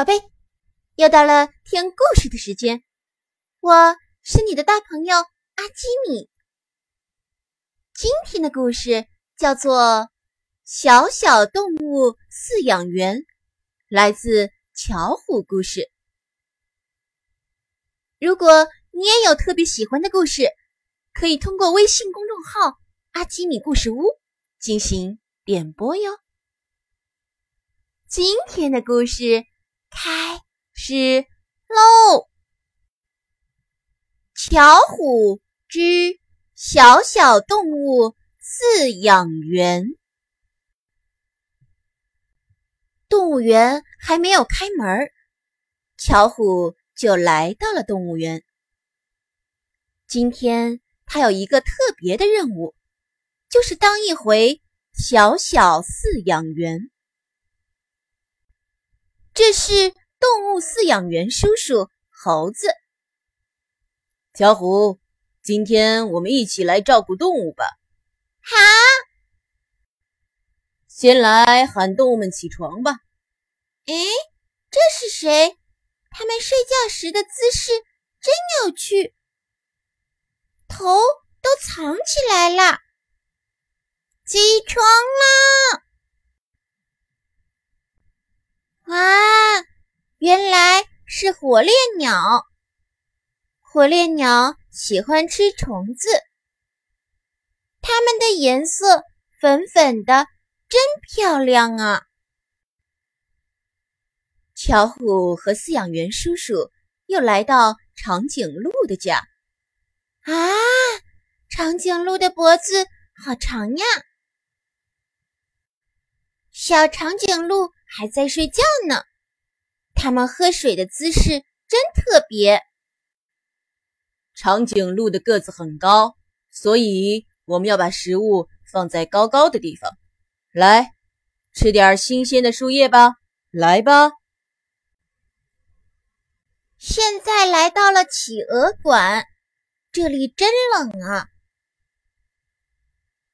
宝贝，又到了听故事的时间，我是你的大朋友阿基米。今天的故事叫做《小小动物饲养员》，来自巧虎故事。如果你也有特别喜欢的故事，可以通过微信公众号“阿基米故事屋”进行点播哟。今天的故事。开始喽！巧虎之小小动物饲养员。动物园还没有开门，巧虎就来到了动物园。今天他有一个特别的任务，就是当一回小小饲养员。这是动物饲养员叔叔猴子，巧虎，今天我们一起来照顾动物吧。好，先来喊动物们起床吧。哎，这是谁？他们睡觉时的姿势真有趣，头都藏起来了。起床啦！哇，原来是火烈鸟。火烈鸟喜欢吃虫子，它们的颜色粉粉的，真漂亮啊！巧虎和饲养员叔叔又来到长颈鹿的家。啊，长颈鹿的脖子好长呀！小长颈鹿。还在睡觉呢，它们喝水的姿势真特别。长颈鹿的个子很高，所以我们要把食物放在高高的地方。来，吃点新鲜的树叶吧，来吧。现在来到了企鹅馆，这里真冷啊！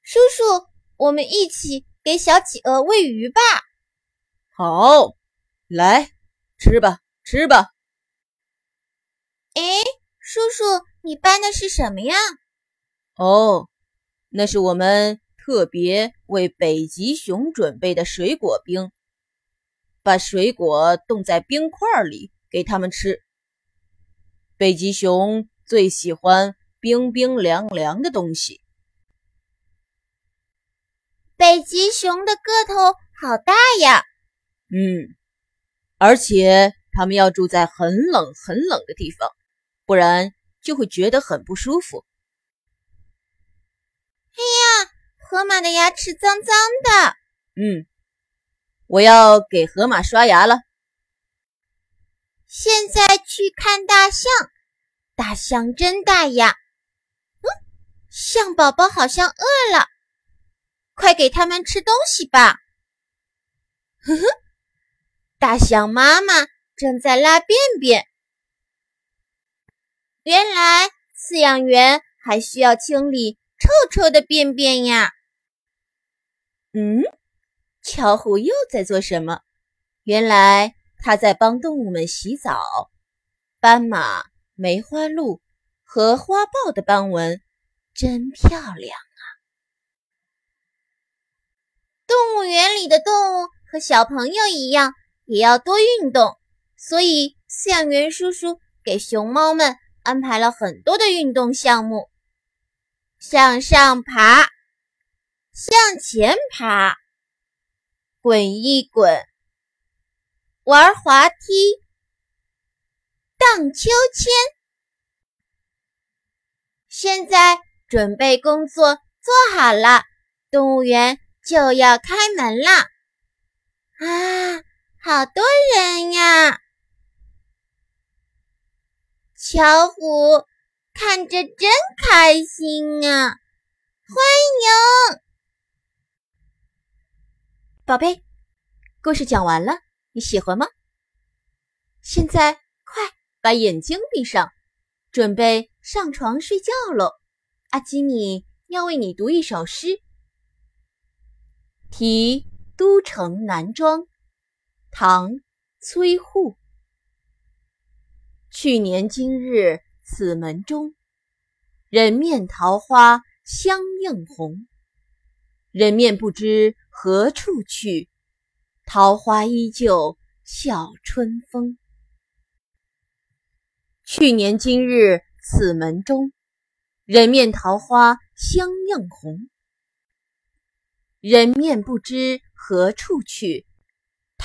叔叔，我们一起给小企鹅喂鱼吧。好，来吃吧，吃吧。哎，叔叔，你搬的是什么呀？哦，那是我们特别为北极熊准备的水果冰，把水果冻在冰块里给他们吃。北极熊最喜欢冰冰凉凉的东西。北极熊的个头好大呀！嗯，而且他们要住在很冷很冷的地方，不然就会觉得很不舒服。哎呀，河马的牙齿脏脏的。嗯，我要给河马刷牙了。现在去看大象，大象真大呀。嗯，象宝宝好像饿了，快给他们吃东西吧。呵呵。大象妈妈正在拉便便。原来饲养员还需要清理臭臭的便便呀。嗯，巧虎又在做什么？原来他在帮动物们洗澡。斑马、梅花鹿和花豹的斑纹真漂亮啊！动物园里的动物和小朋友一样。也要多运动，所以饲养员叔叔给熊猫们安排了很多的运动项目：向上爬、向前爬、滚一滚、玩滑梯、荡秋千。现在准备工作做好了，动物园就要开门啦！啊！好多人呀！巧虎看着真开心啊！欢迎，宝贝，故事讲完了，你喜欢吗？现在快把眼睛闭上，准备上床睡觉喽！阿基米要为你读一首诗，题《都城南庄》。唐崔护。去年今日此门中，人面桃花相映红。人面不知何处去，桃花依旧笑春风。去年今日此门中，人面桃花相映红。人面不知何处去，